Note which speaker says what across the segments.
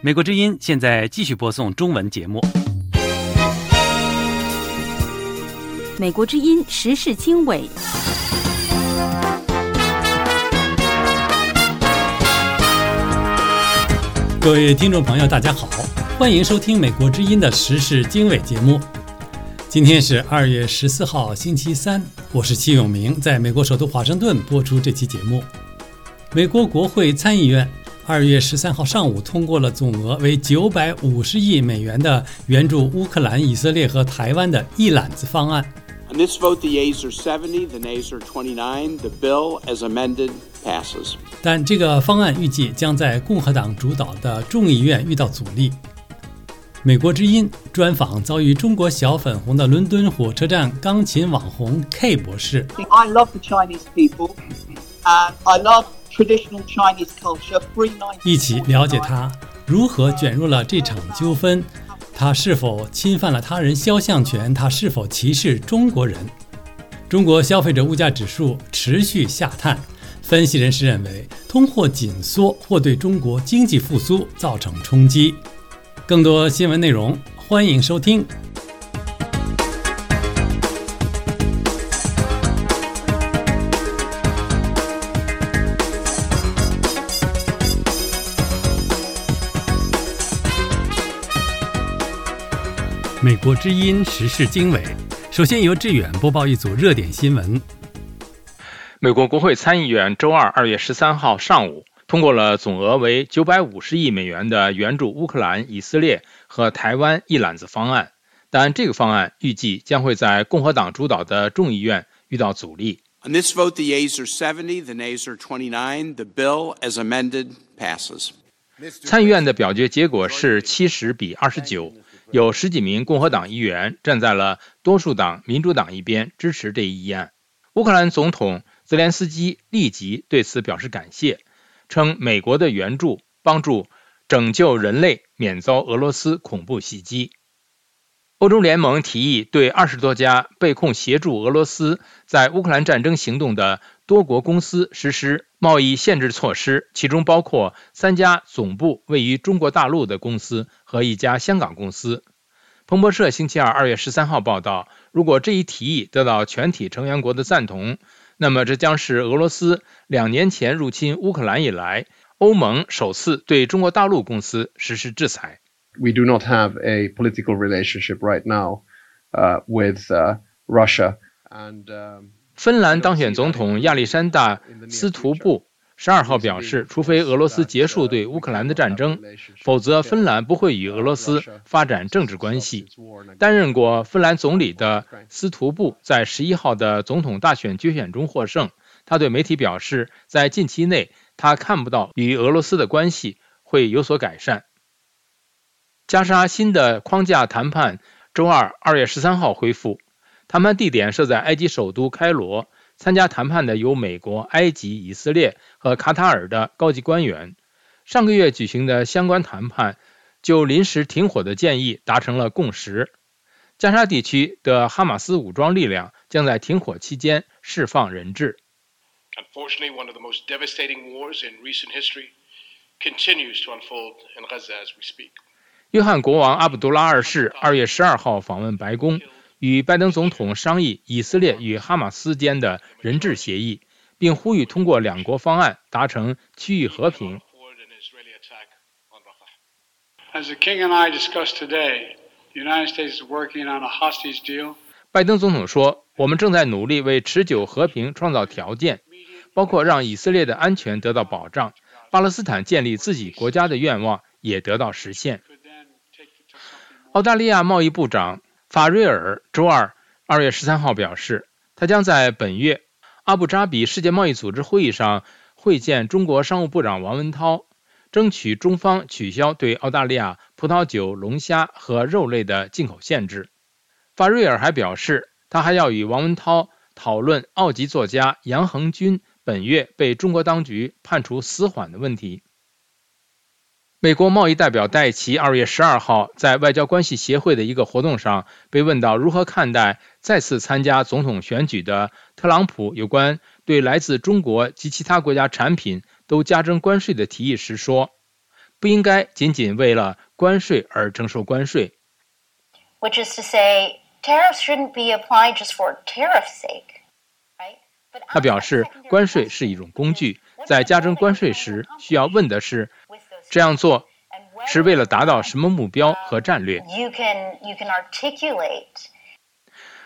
Speaker 1: 美国之音现在继续播送中文节目。
Speaker 2: 美国之音时事经纬。
Speaker 3: 各位听众朋友，大家好，欢迎收听美国之音的时事经纬节目。今天是二月十四号，星期三，我是戚永明，在美国首都华盛顿播出这期节目。美国国会参议院二月十三号上午通过了总额为九百五十亿美元的援助乌克兰、以色列和台湾的一揽子方案。
Speaker 4: On this vote, the yeas are 70, the nays are 29. The bill, as amended, passes.
Speaker 3: 但这个方案预计将在共和党主导的众议院遇到阻力。美国之音专访遭遇中国小粉红的伦敦火车站钢琴网红 K 博士。
Speaker 5: I love the Chinese people, and I love traditional Chinese culture.
Speaker 3: 一起了解他如何卷入了这场纠纷，他是否侵犯了他人肖像权，他是否歧视中国人？中国消费者物价指数持续下探，分析人士认为通货紧缩或对中国经济复苏造成冲击。更多新闻内容，欢迎收听。美国之音时事经纬，首先由志远播报一组热点新闻。
Speaker 6: 美国国会参议院周二二月十三号上午通过了总额为九百五十亿美元的援助乌克兰、以色列和台湾一揽子方案，但这个方案预计将会在共和党主导的众议院遇到阻力。
Speaker 4: On this vote, the yeas are 70, the nays are twenty-nine. The bill, as amended, passes.
Speaker 6: 参议院的表决结果是七十比二十九，有十几名共和党议员站在了多数党民主党一边，支持这一议案。乌克兰总统泽连斯基立即对此表示感谢，称美国的援助帮助拯救人类免遭俄罗斯恐怖袭击。欧洲联盟提议对二十多家被控协助俄罗斯在乌克兰战争行动的多国公司实施贸易限制措施，其中包括三家总部位于中国大陆的公司和一家香港公司。彭博社星期二二月十三号报道，如果这一提议得到全体成员国的赞同，那么这将是俄罗斯两年前入侵乌克兰以来，欧盟首次对中国大陆公司实施制裁。
Speaker 7: We do not have a political relationship right now uh, with uh, Russia. And um,
Speaker 6: 芬兰当选总统亚历山大·斯图布十二号表示，除非俄罗斯结束对乌克兰的战争，否则芬兰不会与俄罗斯发展政治关系。担任过芬兰总理的斯图布在十一号的总统大选决选中获胜。他对媒体表示，在近期内，他看不到与俄罗斯的关系会有所改善。加沙新的框架谈判周二二月十三号恢复，谈判地点设在埃及首都开罗。参加谈判的有美国、埃及、以色列和卡塔尔的高级官员。上个月举行的相关谈判就临时停火的建议达成了共识。加沙地区的哈马斯武装力量将在停火期间释放人质。
Speaker 8: Unfortunately, one of the most devastating wars in recent history continues to unfold in Gaza as we speak.
Speaker 6: 约翰国王阿卜杜拉二世二月十二号访问白宫，与拜登总统商议以色列与哈马斯间的人质协议，并呼吁通过两国方案达成区域和平。拜登总统说：“我们正在努力为持久和平创造条件，包括让以色列的安全得到保障，巴勒斯坦建立自己国家的愿望也得到实现。”澳大利亚贸易部长法瑞尔周二二月十三号表示，他将在本月阿布扎比世界贸易组织会议上会见中国商务部长王文涛，争取中方取消对澳大利亚葡萄酒、龙虾和肉类的进口限制。法瑞尔还表示，他还要与王文涛讨论澳籍作家杨恒军本月被中国当局判处死缓的问题。美国贸易代表戴奇二月十二号在外交关系协会的一个活动上被问到如何看待再次参加总统选举的特朗普有关对来自中国及其他国家产品都加征关税的提议时说，不应该仅仅为了关税而征收关税。
Speaker 9: Which is to say, tariffs shouldn't be applied just for tariff's sake,
Speaker 6: 他表示，关税是一种工具，在加征关税时，需要问的是，这样做是为了达到什么目标和战略。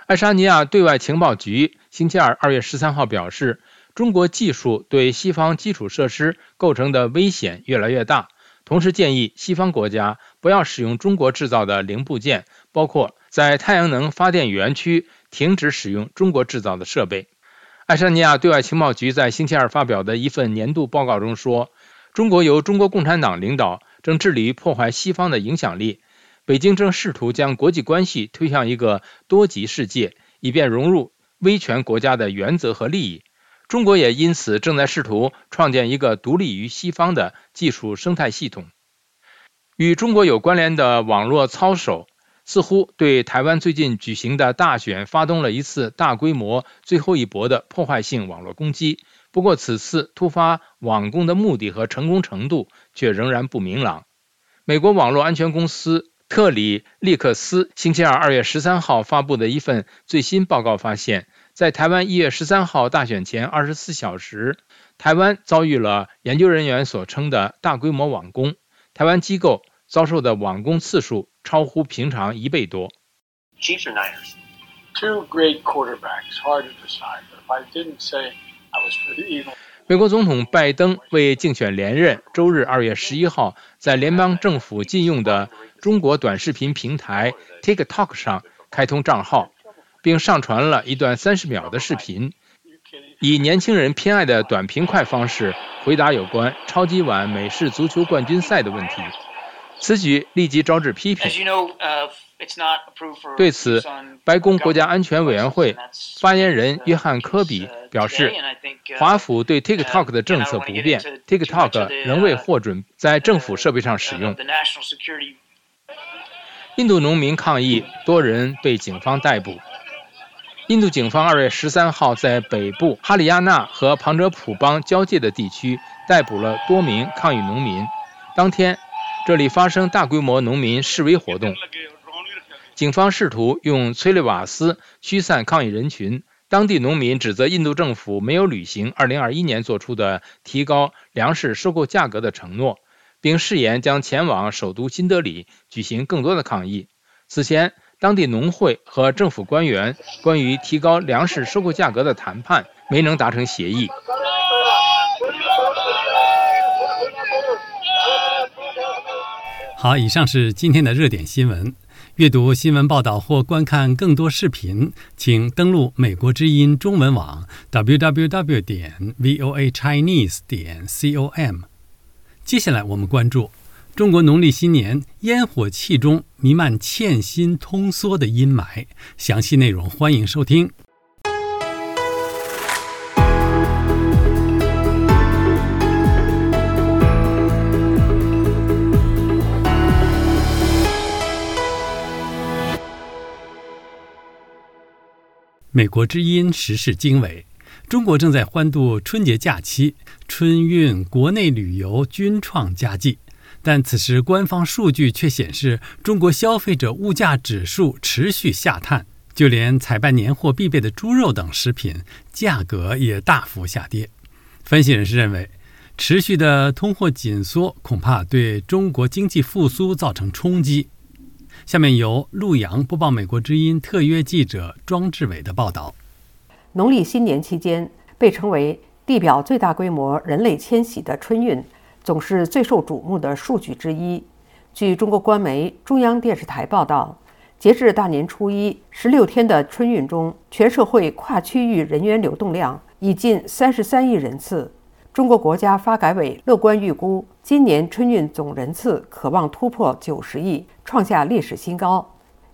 Speaker 6: 爱沙尼亚对外情报局星期二二月十三号表示，中国技术对西方基础设施构成的危险越来越大，同时建议西方国家不要使用中国制造的零部件，包括在太阳能发电园区停止使用中国制造的设备。爱沙尼亚对外情报局在星期二发表的一份年度报告中说，中国由中国共产党领导，正致力于破坏西方的影响力。北京正试图将国际关系推向一个多极世界，以便融入威权国家的原则和利益。中国也因此正在试图创建一个独立于西方的技术生态系统。与中国有关联的网络操守似乎对台湾最近举行的大选发动了一次大规模、最后一搏的破坏性网络攻击。不过，此次突发网攻的目的和成功程度却仍然不明朗。美国网络安全公司。特里利克斯星期二二月十三号发布的一份最新报告发现，在台湾一月十三号大选前二十四小时，台湾遭遇了研究人员所称的大规模网攻。台湾机构遭受的网攻次数超乎平常一倍多。
Speaker 10: Chiefs or niers
Speaker 8: Two great quarterbacks, hard to decide. But if I didn't say
Speaker 6: 美国总统拜登为竞选连任，周日二月十一号在联邦政府禁用的中国短视频平台 TikTok 上开通账号，并上传了一段三十秒的视频，以年轻人偏爱的短平快方式回答有关超级碗美式足球冠军赛的问题。此举立即招致批评。对此，白宫国家安全委员会发言人约翰·科比表示，华府对 TikTok 的政策不变，TikTok 仍未获准在政府设备上使用。印度农民抗议，多人被警方逮捕。印度警方二月十三号在北部哈里亚纳和旁遮普邦交界的地区逮捕了多名抗议农民。当天，这里发生大规模农民示威活动。警方试图用催泪瓦斯驱散抗议人群。当地农民指责印度政府没有履行2021年做出的提高粮食收购价格的承诺，并誓言将前往首都新德里举行更多的抗议。此前，当地农会和政府官员关于提高粮食收购价格的谈判没能达成协议。
Speaker 3: 好，以上是今天的热点新闻。阅读新闻报道或观看更多视频，请登录美国之音中文网 www 点 voa chinese 点 com。接下来我们关注中国农历新年烟火气中弥漫欠薪通缩的阴霾。详细内容欢迎收听。美国之音时事经纬：中国正在欢度春节假期，春运、国内旅游均创佳绩。但此时官方数据却显示，中国消费者物价指数持续下探，就连采办年货必备的猪肉等食品价格也大幅下跌。分析人士认为，持续的通货紧缩恐怕对中国经济复苏造成冲击。下面由陆洋播报美国之音特约记者庄志伟的报道。
Speaker 11: 农历新年期间，被称为地表最大规模人类迁徙的春运，总是最受瞩目的数据之一。据中国官媒中央电视台报道，截至大年初一，十六天的春运中，全社会跨区域人员流动量已近三十三亿人次。中国国家发改委乐观预估，今年春运总人次可望突破九十亿，创下历史新高。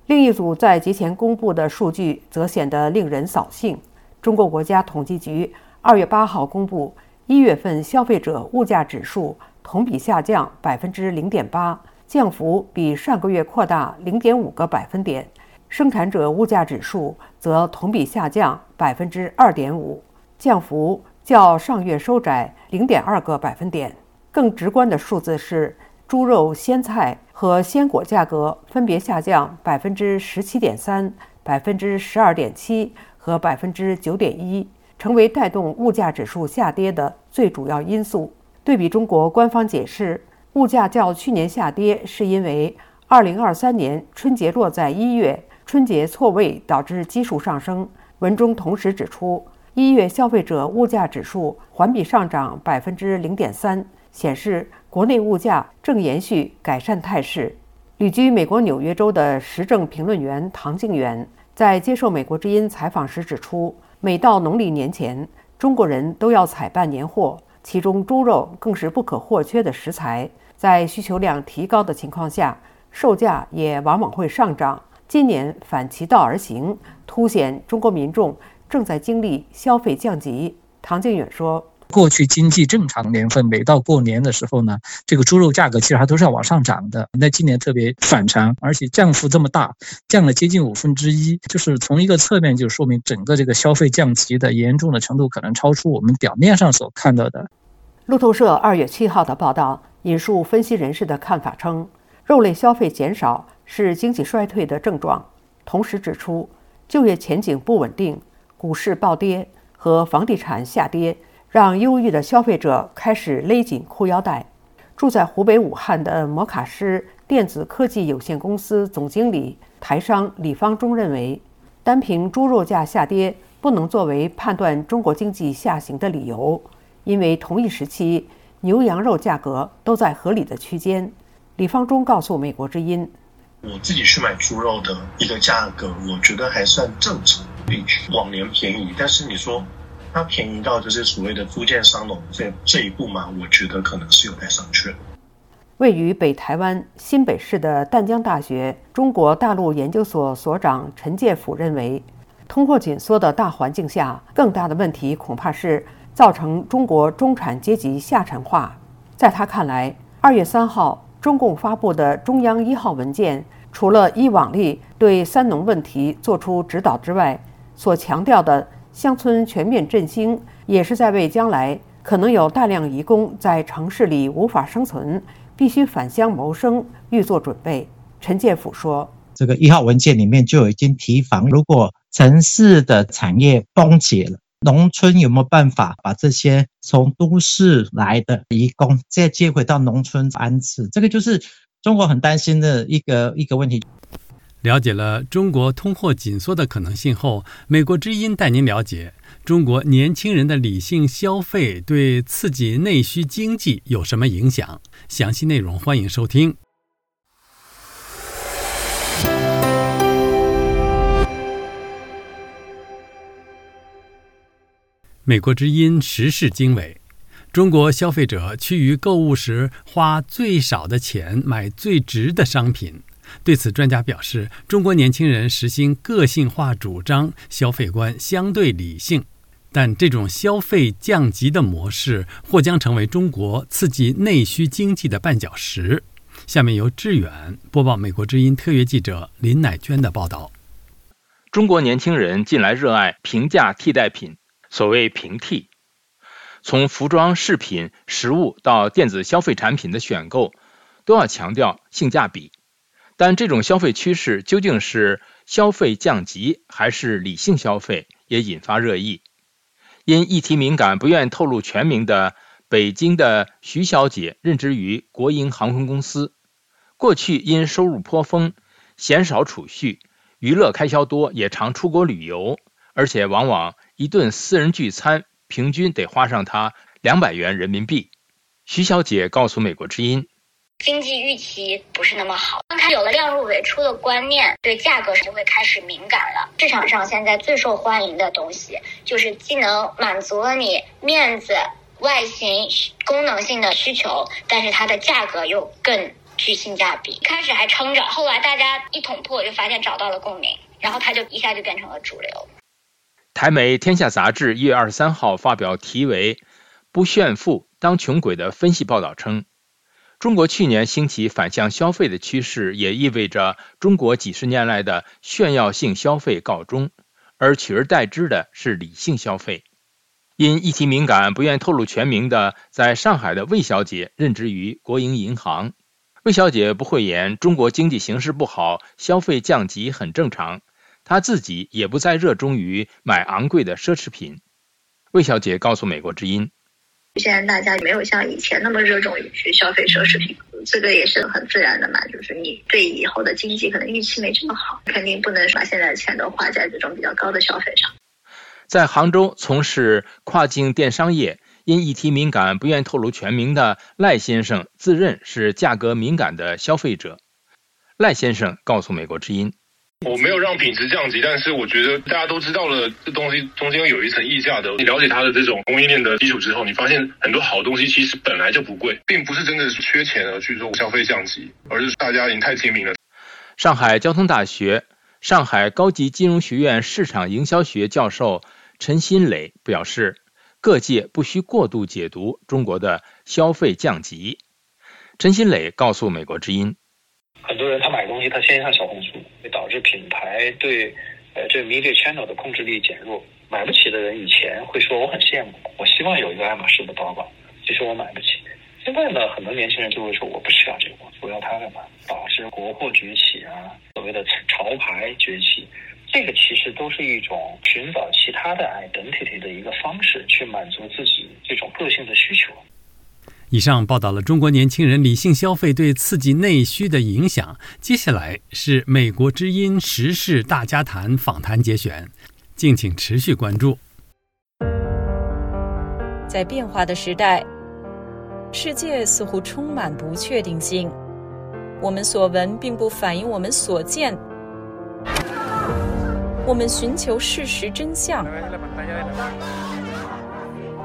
Speaker 11: 另一组在节前公布的数据则显得令人扫兴。中国国家统计局二月八号公布，一月份消费者物价指数同比下降百分之零点八，降幅比上个月扩大零点五个百分点；生产者物价指数则同比下降百分之二点五，降幅较上月收窄零点二个百分点。更直观的数字是，猪肉、鲜菜和鲜果价格分别下降百分之十七点三、百分之十二点七和百分之九点一，成为带动物价指数下跌的最主要因素。对比中国官方解释，物价较去年下跌，是因为二零二三年春节落在一月，春节错位导致基数上升。文中同时指出，一月消费者物价指数环比上涨百分之零点三，显示国内物价正延续改善态势。旅居美国纽约州的时政评论员唐静远在接受美国之音采访时指出，每到农历年前，中国人都要采办年货。其中，猪肉更是不可或缺的食材。在需求量提高的情况下，售价也往往会上涨。今年反其道而行，凸显中国民众正在经历消费降级。唐静远说。
Speaker 10: 过去经济正常年份，每到过年的时候呢，这个猪肉价格其实还都是要往上涨的。那今年特别反常，而且降幅这么大，降了接近五分之一，就是从一个侧面就说明整个这个消费降级的严重的程度可能超出我们表面上所看到的。
Speaker 11: 路透社二月七号的报道引述分析人士的看法称，肉类消费减少是经济衰退的症状，同时指出就业前景不稳定、股市暴跌和房地产下跌。让忧郁的消费者开始勒紧裤腰带。住在湖北武汉的摩卡师电子科技有限公司总经理台商李方忠认为，单凭猪肉价下跌不能作为判断中国经济下行的理由，因为同一时期牛羊肉价格都在合理的区间。李方忠告诉《美国之音》：“
Speaker 12: 我自己去买猪肉的一个价格，我觉得还算正常，比往年便宜。但是你说。”它便宜到就是所谓的租建商农这这一步嘛？我觉得可能是有待商榷。
Speaker 11: 位于北台湾新北市的淡江大学中国大陆研究所所长陈介甫认为，通货紧缩的大环境下，更大的问题恐怕是造成中国中产阶级下沉化。在他看来，二月三号中共发布的中央一号文件，除了以往例对三农问题作出指导之外，所强调的。乡村全面振兴也是在为将来可能有大量移工在城市里无法生存，必须返乡谋生预做准备。陈建甫说：“
Speaker 13: 这个一号文件里面就已经提防，如果城市的产业崩解了，农村有没有办法把这些从都市来的移工再接回到农村安置？这个就是中国很担心的一个一个问题。”
Speaker 3: 了解了中国通货紧缩的可能性后，美国之音带您了解中国年轻人的理性消费对刺激内需经济有什么影响？详细内容欢迎收听。美国之音时事经纬：中国消费者趋于购物时花最少的钱买最值的商品。对此，专家表示，中国年轻人实行个性化主张，消费观相对理性，但这种消费降级的模式或将成为中国刺激内需经济的绊脚石。下面由志远播报美国之音特约记者林乃娟的报道：
Speaker 6: 中国年轻人近来热爱平价替代品，所谓平替，从服装、饰品、食物到电子消费产品的选购，都要强调性价比。但这种消费趋势究竟是消费降级还是理性消费，也引发热议。因议题敏感，不愿透露全名的北京的徐小姐，任职于国营航空公司。过去因收入颇丰，鲜少储蓄，娱乐开销多，也常出国旅游，而且往往一顿私人聚餐平均得花上她两百元人民币。徐小姐告诉美国之音。
Speaker 9: 经济预期不是那么好，刚开有了量入为出的观念，对价格就会开始敏感了。市场上现在最受欢迎的东西，就是既能满足了你面子、外形、功能性的需求，但是它的价格又更具性价比。开始还撑着，后来大家一捅破，就发现找到了共鸣，然后它就一下就变成了主流。
Speaker 6: 台媒《天下杂志》一月二十三号发表题为“不炫富当穷鬼”的分析报道称。中国去年兴起反向消费的趋势，也意味着中国几十年来的炫耀性消费告终，而取而代之的是理性消费。因议题敏感不愿透露全名的在上海的魏小姐任职于国营银行。魏小姐不讳言中国经济形势不好，消费降级很正常。她自己也不再热衷于买昂贵的奢侈品。魏小姐告诉美国之音。
Speaker 9: 现在大家没有像以前那么热衷于去消费奢侈品，这个也是很自然的嘛。就是你对以后的经济可能预期没这么好，肯定不能把现在的钱都花在这种比较高的消费上。
Speaker 6: 在杭州从事跨境电商业，因议题敏感不愿透露全名的赖先生自认是价格敏感的消费者。赖先生告诉美国之音。
Speaker 14: 我没有让品质降级，但是我觉得大家都知道了，这东西中间有一层溢价的。你了解它的这种供应链的基础之后，你发现很多好东西其实本来就不贵，并不是真的是缺钱而去做消费降级，而是大家已经太精明了。
Speaker 6: 上海交通大学上海高级金融学院市场营销学教授陈新磊表示，各界不需过度解读中国的消费降级。陈新磊告诉美国之音。
Speaker 15: 很多人他买东西，他先上小红书，品牌对呃这 media channel 的控制力减弱。买不起的人以前会说我很羡慕，我希望有一个爱马仕的包包，其实我买不起。现在呢，很多年轻人就会说我不需要这个，我要它干嘛？导致国货崛起啊，所谓的潮牌崛起，这个其实都是一种寻找其他的 identity 的一个方式，去满足自己这种个性的需求。
Speaker 3: 以上报道了中国年轻人理性消费对刺激内需的影响。接下来是美国之音时事大家谈访谈节选，敬请持续关注。
Speaker 16: 在变化的时代，世界似乎充满不确定性。我们所闻并不反映我们所见。我们寻求事实真相。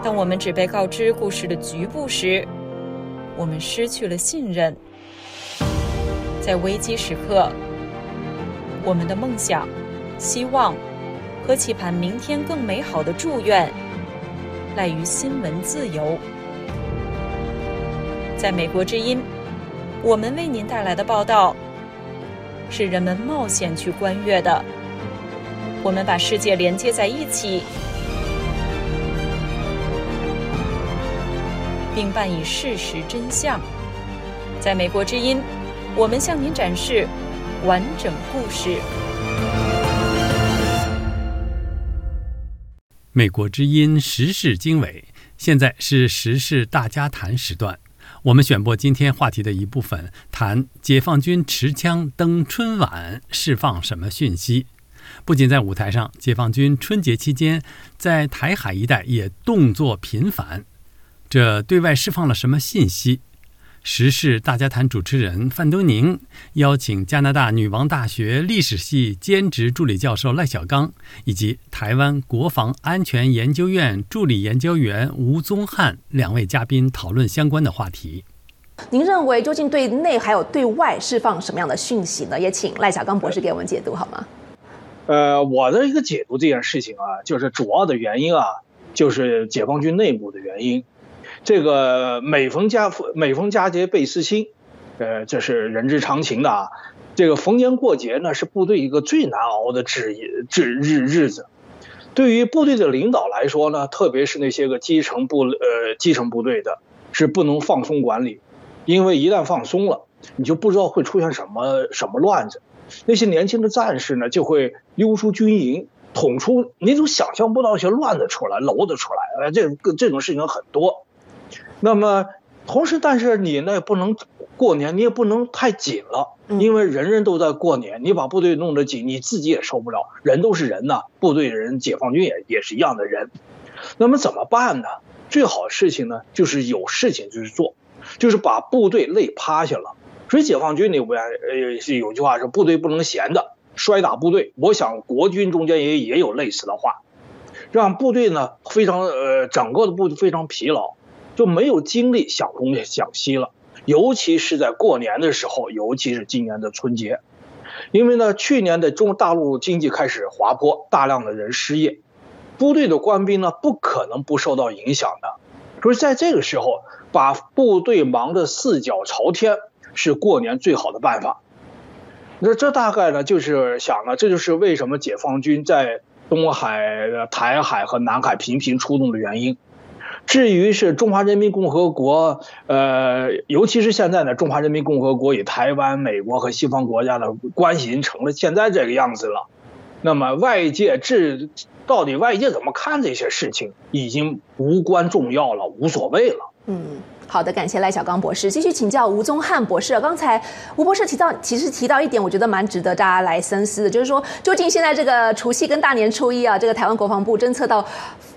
Speaker 16: 当我们只被告知故事的局部时，我们失去了信任，在危机时刻，我们的梦想、希望和期盼明天更美好的祝愿，赖于新闻自由。在美国之音，我们为您带来的报道，是人们冒险去观阅的。我们把世界连接在一起。并伴以事实真相。在美国之音，我们向您展示完整故事。
Speaker 3: 美国之音时事经纬，现在是时事大家谈时段。我们选播今天话题的一部分，谈解放军持枪登春晚，释放什么讯息？不仅在舞台上，解放军春节期间在台海一带也动作频繁。这对外释放了什么信息？时事大家谈主持人范东宁邀请加拿大女王大学历史系兼职助理教授赖小刚，以及台湾国防安全研究院助理研究员吴宗汉两位嘉宾讨论相关的话题。
Speaker 17: 您认为究竟对内还有对外释放什么样的讯息呢？也请赖小刚博士给我们解读好吗？
Speaker 18: 呃，我的一个解读这件事情啊，就是主要的原因啊，就是解放军内部的原因。这个每逢佳每逢佳节倍思亲，呃，这是人之常情的啊。这个逢年过节呢，是部队一个最难熬的日日日日子。对于部队的领导来说呢，特别是那些个基层部呃基层部队的，是不能放松管理，因为一旦放松了，你就不知道会出现什么什么乱子。那些年轻的战士呢，就会溜出军营，捅出你都想象不到一些乱子出来、娄子出来，呃，这个这种事情很多。那么，同时，但是你呢不能过年，你也不能太紧了，因为人人都在过年，你把部队弄得紧，你自己也受不了。人都是人呐，部队人、解放军也也是一样的人。那么怎么办呢？最好的事情呢，就是有事情就去做，就是把部队累趴下了。所以解放军里边呃是有句话是部队不能闲的，摔打部队。我想国军中间也也有类似的话，让部队呢非常呃整个的部队非常疲劳。就没有精力想东想西了，尤其是在过年的时候，尤其是今年的春节，因为呢，去年的中大陆经济开始滑坡，大量的人失业，部队的官兵呢不可能不受到影响的，所以在这个时候把部队忙得四脚朝天，是过年最好的办法。那这大概呢就是想呢，这就是为什么解放军在东海、台海和南海频频出动的原因。至于是中华人民共和国，呃，尤其是现在呢，中华人民共和国与台湾、美国和西方国家的关系已经成了现在这个样子了。那么外界这到底外界怎么看这些事情，已经无关重要了，无所谓了。
Speaker 17: 嗯，好的，感谢赖小刚博士。继续请教吴宗汉博士。刚才吴博士提到，其实提到一点，我觉得蛮值得大家来深思的，就是说，究竟现在这个除夕跟大年初一啊，这个台湾国防部侦测到，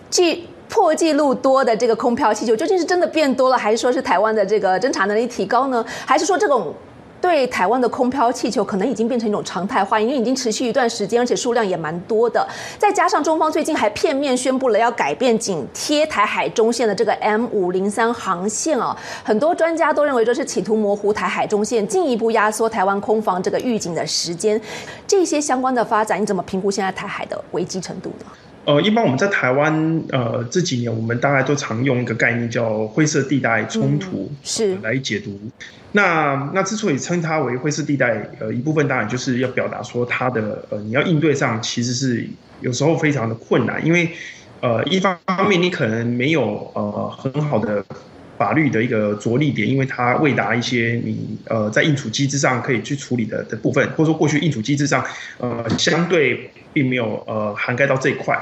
Speaker 17: 既破纪录多的这个空飘气球，究竟是真的变多了，还是说是台湾的这个侦查能力提高呢？还是说这种对台湾的空飘气球可能已经变成一种常态化，因为已经持续一段时间，而且数量也蛮多的。再加上中方最近还片面宣布了要改变紧贴台海中线的这个 M 五零三航线啊，很多专家都认为这是企图模糊台海中线，进一步压缩台湾空防这个预警的时间。这些相关的发展，你怎么评估现在台海的危机程度呢？
Speaker 19: 呃，一般我们在台湾，呃，这几年我们大概都常用一个概念叫灰色地带冲突，
Speaker 17: 是
Speaker 19: 来解读。那那之所以称它为灰色地带，呃，一部分当然就是要表达说它的呃，你要应对上其实是有时候非常的困难，因为呃，一方面你可能没有呃很好的法律的一个着力点，因为它未达一些你呃在应处机制上可以去处理的的部分，或者说过去应处机制上呃相对。并没有呃涵盖到这一块，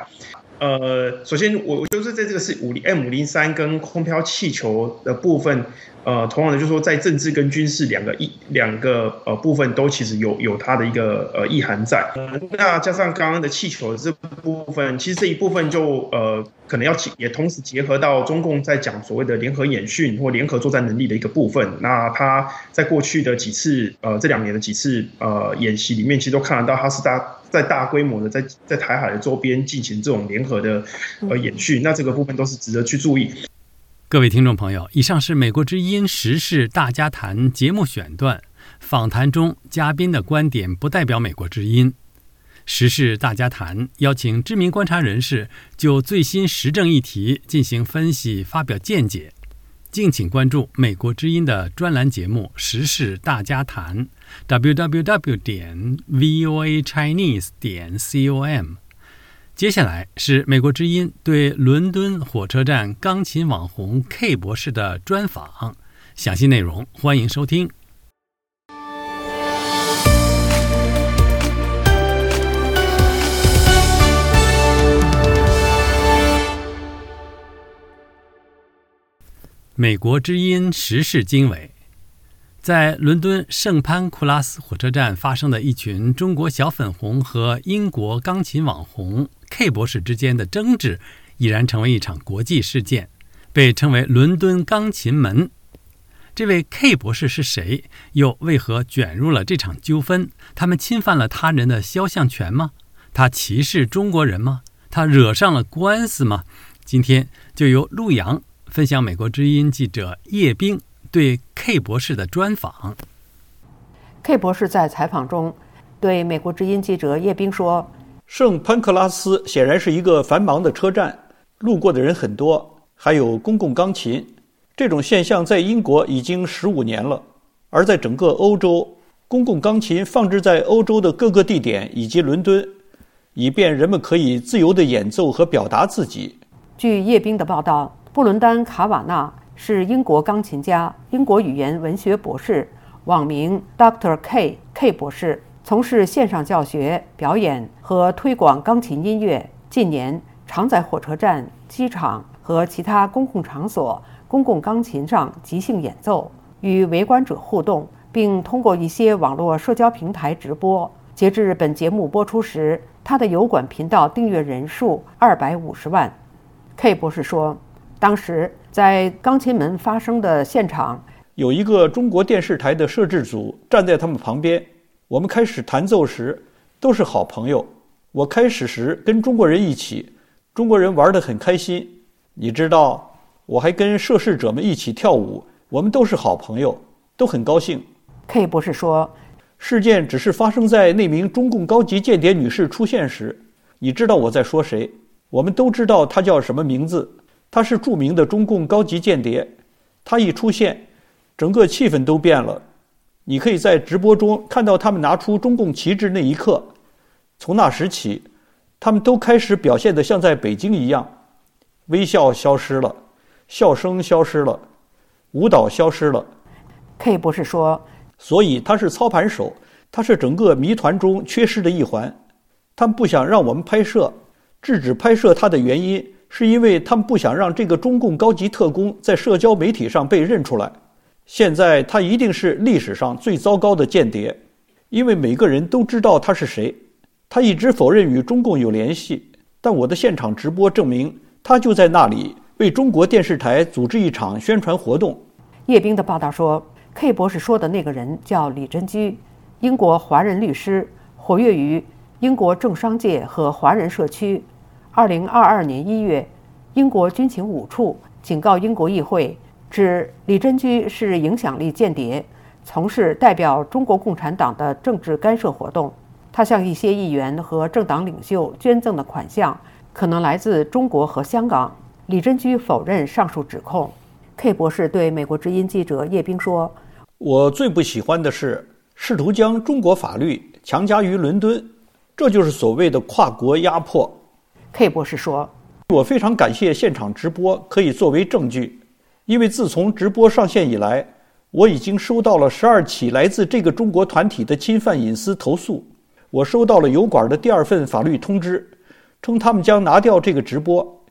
Speaker 19: 呃，首先我我就是在这个是五零 M 五零三跟空飘气球的部分。呃，同样的，就是说，在政治跟军事两个一两个呃部分都其实有有它的一个呃意涵在。那加上刚刚的气球这部分，其实这一部分就呃可能要也同时结合到中共在讲所谓的联合演训或联合作战能力的一个部分。那他在过去的几次呃这两年的几次呃演习里面，其实都看得到他是大在大规模的在在台海的周边进行这种联合的呃演训。那这个部分都是值得去注意。
Speaker 3: 各位听众朋友，以上是《美国之音时事大家谈》节目选段。访谈中嘉宾的观点不代表美国之音。时事大家谈邀请知名观察人士就最新时政议题进行分析、发表见解。敬请关注美国之音的专栏节目《时事大家谈》，www 点 voa chinese 点 com。接下来是美国之音对伦敦火车站钢琴网红 K 博士的专访，详细内容欢迎收听。美国之音时事经纬。在伦敦圣潘库拉斯火车站发生的一群中国小粉红和英国钢琴网红 K 博士之间的争执，已然成为一场国际事件，被称为“伦敦钢琴门”。这位 K 博士是谁？又为何卷入了这场纠纷？他们侵犯了他人的肖像权吗？他歧视中国人吗？他惹上了官司吗？今天就由陆阳分享美国之音记者叶冰。对 K 博士的专访。
Speaker 11: K 博士在采访中对美国之音记者叶冰说：“
Speaker 20: 圣潘克拉斯显然是一个繁忙的车站，路过的人很多，还有公共钢琴。这种现象在英国已经十五年了，而在整个欧洲，公共钢琴放置在欧洲的各个地点以及伦敦，以便人们可以自由地演奏和表达自己。”
Speaker 11: 据叶冰的报道，布伦丹·卡瓦纳。是英国钢琴家、英国语言文学博士，网名 Dr. K K 博士，从事线上教学、表演和推广钢琴音乐。近年常在火车站、机场和其他公共场所公共钢琴上即兴演奏，与围观者互动，并通过一些网络社交平台直播。截至本节目播出时，他的油管频道订阅人数二百五十万。K 博士说。当时在钢琴门发生的现场，
Speaker 20: 有一个中国电视台的摄制组站在他们旁边。我们开始弹奏时都是好朋友。我开始时跟中国人一起，中国人玩得很开心。你知道，我还跟涉事者们一起跳舞，我们都是好朋友，都很高兴。
Speaker 11: K 博士说，
Speaker 20: 事件只是发生在那名中共高级间谍女士出现时。你知道我在说谁？我们都知道她叫什么名字。他是著名的中共高级间谍，他一出现，整个气氛都变了。你可以在直播中看到他们拿出中共旗帜那一刻。从那时起，他们都开始表现得像在北京一样，微笑消失了，笑声消失了，舞蹈消失了。
Speaker 11: K 博士说：“
Speaker 20: 所以他是操盘手，他是整个谜团中缺失的一环。他们不想让我们拍摄，制止拍摄他的原因，是因为他们不想让这个中共高级特工在社交媒体上被认出来。现在他一定是历史上最糟糕的间谍，因为每个人都知道他是谁。”他一直否认与中共有联系，但我的现场直播证明，他就在那里为中国电视台组织一场宣传活动。
Speaker 11: 叶冰的报道说，K 博士说的那个人叫李珍基，英国华人律师，活跃于英国政商界和华人社区。二零二二年一月，英国军情五处警告英国议会，指李珍居是影响力间谍，从事代表中国共产党的政治干涉活动。他向一些议员和政党领袖捐赠的款项可能来自中国和香港。李珍居否认上述指控。K 博士对美国之音记者叶冰说：“
Speaker 20: 我最不喜欢的是试图将中国法律强加于伦敦，这就是所谓的跨国压迫。
Speaker 11: ”K 博士说：“
Speaker 20: 我非常感谢现场直播可以作为证据，因为自从直播上线以来，我已经收到了十二起来自这个中国团体的侵犯隐私投诉。”我收到了油管的第二份法律通知，称他们将拿掉这个直播。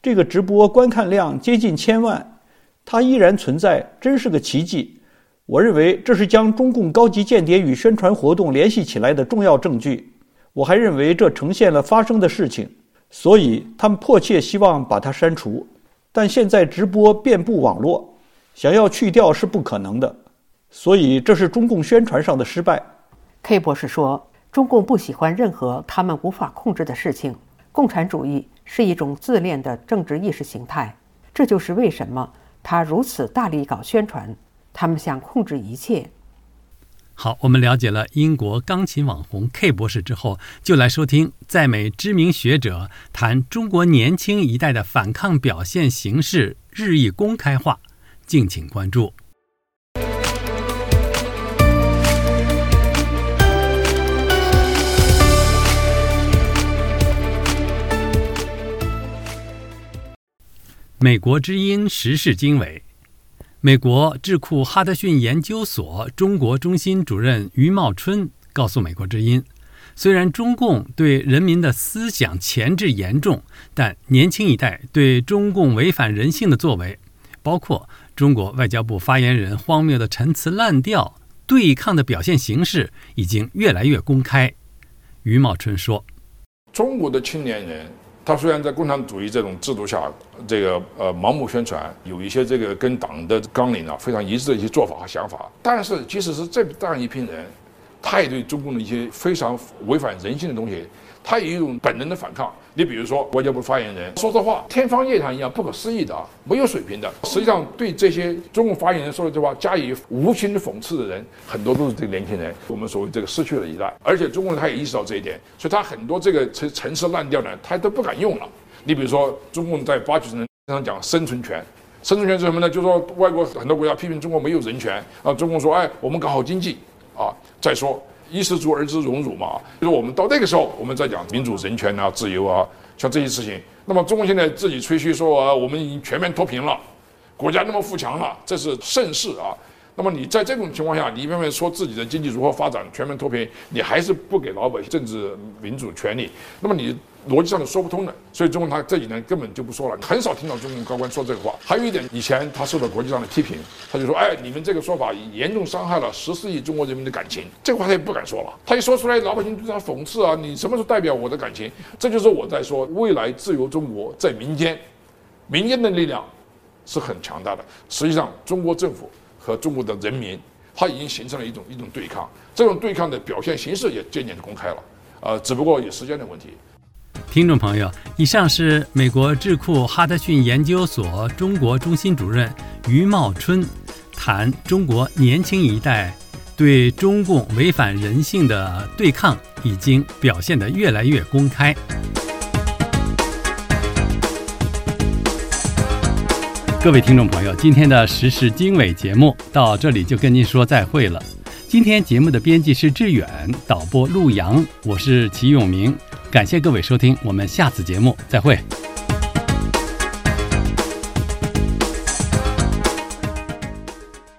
Speaker 20: 这个直播观看量接近千万，它依然存在，真是个奇迹。我认为这是将中共高级间谍与宣传活动联系起来的重要证据。我还认为这呈现了发生的事情，所以他们迫切希望把它删除。但现在直播遍布网络，想要去掉是不可能的。所以这是中共宣传上的失败。
Speaker 11: K 博士说。中共不喜欢任何他们无法控制的事情。共产主义是一种自恋的政治意识形态，这就是为什么他如此大力搞宣传。他们想控制一切。
Speaker 3: 好，我们了解了英国钢琴网红 K 博士之后，就来收听在美知名学者谈中国年轻一代的反抗表现形式日益公开化。敬请关注。美国之音时事经纬，美国智库哈德逊研究所中国中心主任于茂春告诉美国之音，虽然中共对人民的思想钳制严重，但年轻一代对中共违反人性的作为，包括中国外交部发言人荒谬的陈词滥调、对抗的表现形式，已经越来越公开。于茂春说：“
Speaker 21: 中国的青年人。”他虽然在共产主义这种制度下，这个呃盲目宣传，有一些这个跟党的纲领啊非常一致的一些做法和想法，但是即使是这这样一批人，他也对中共的一些非常违反人性的东西。他有一种本能的反抗。你比如说，外交部发言人说的话，天方夜谭一样，不可思议的啊，没有水平的。实际上，对这些中共发言人说的这话加以无情的讽刺的人，很多都是这个年轻人。我们所谓这个失去了一代，而且中共他也意识到这一点，所以他很多这个陈陈词滥调呢，他都不敢用了。你比如说，中共在八九十年经常讲生存权，生存权是什么呢？就是说，外国很多国家批评中国没有人权啊，中共说，哎，我们搞好经济啊，再说。衣食足而知荣辱嘛，就是我们到那个时候，我们再讲民主、人权啊、自由啊，像这些事情。那么中国现在自己吹嘘说啊，我们已经全面脱贫了，国家那么富强了，这是盛世啊。那么你在这种情况下，你一方面说自己的经济如何发展、全面脱贫，你还是不给老百姓政治民主权利，那么你。逻辑上是说不通的，所以中共他这几年根本就不说了，很少听到中共高官说这个话。还有一点，以前他受到国际上的批评，他就说：“哎，你们这个说法严重伤害了十四亿中国人民的感情。”这个话他也不敢说了，他一说出来，老百姓对他讽刺啊！你什么时候代表我的感情？这就是我在说，未来自由中国在民间，民间的力量是很强大的。实际上，中国政府和中国的人民，他已经形成了一种一种对抗，这种对抗的表现形式也渐渐的公开了，呃，只不过有时间的问题。
Speaker 3: 听众朋友，以上是美国智库哈德逊研究所中国中心主任于茂春谈中国年轻一代对中共违反人性的对抗已经表现得越来越公开。各位听众朋友，今天的时事经纬节目到这里就跟您说再会了。今天节目的编辑是志远，导播陆阳，我是齐永明。感谢各位收听，我们下次节目再会。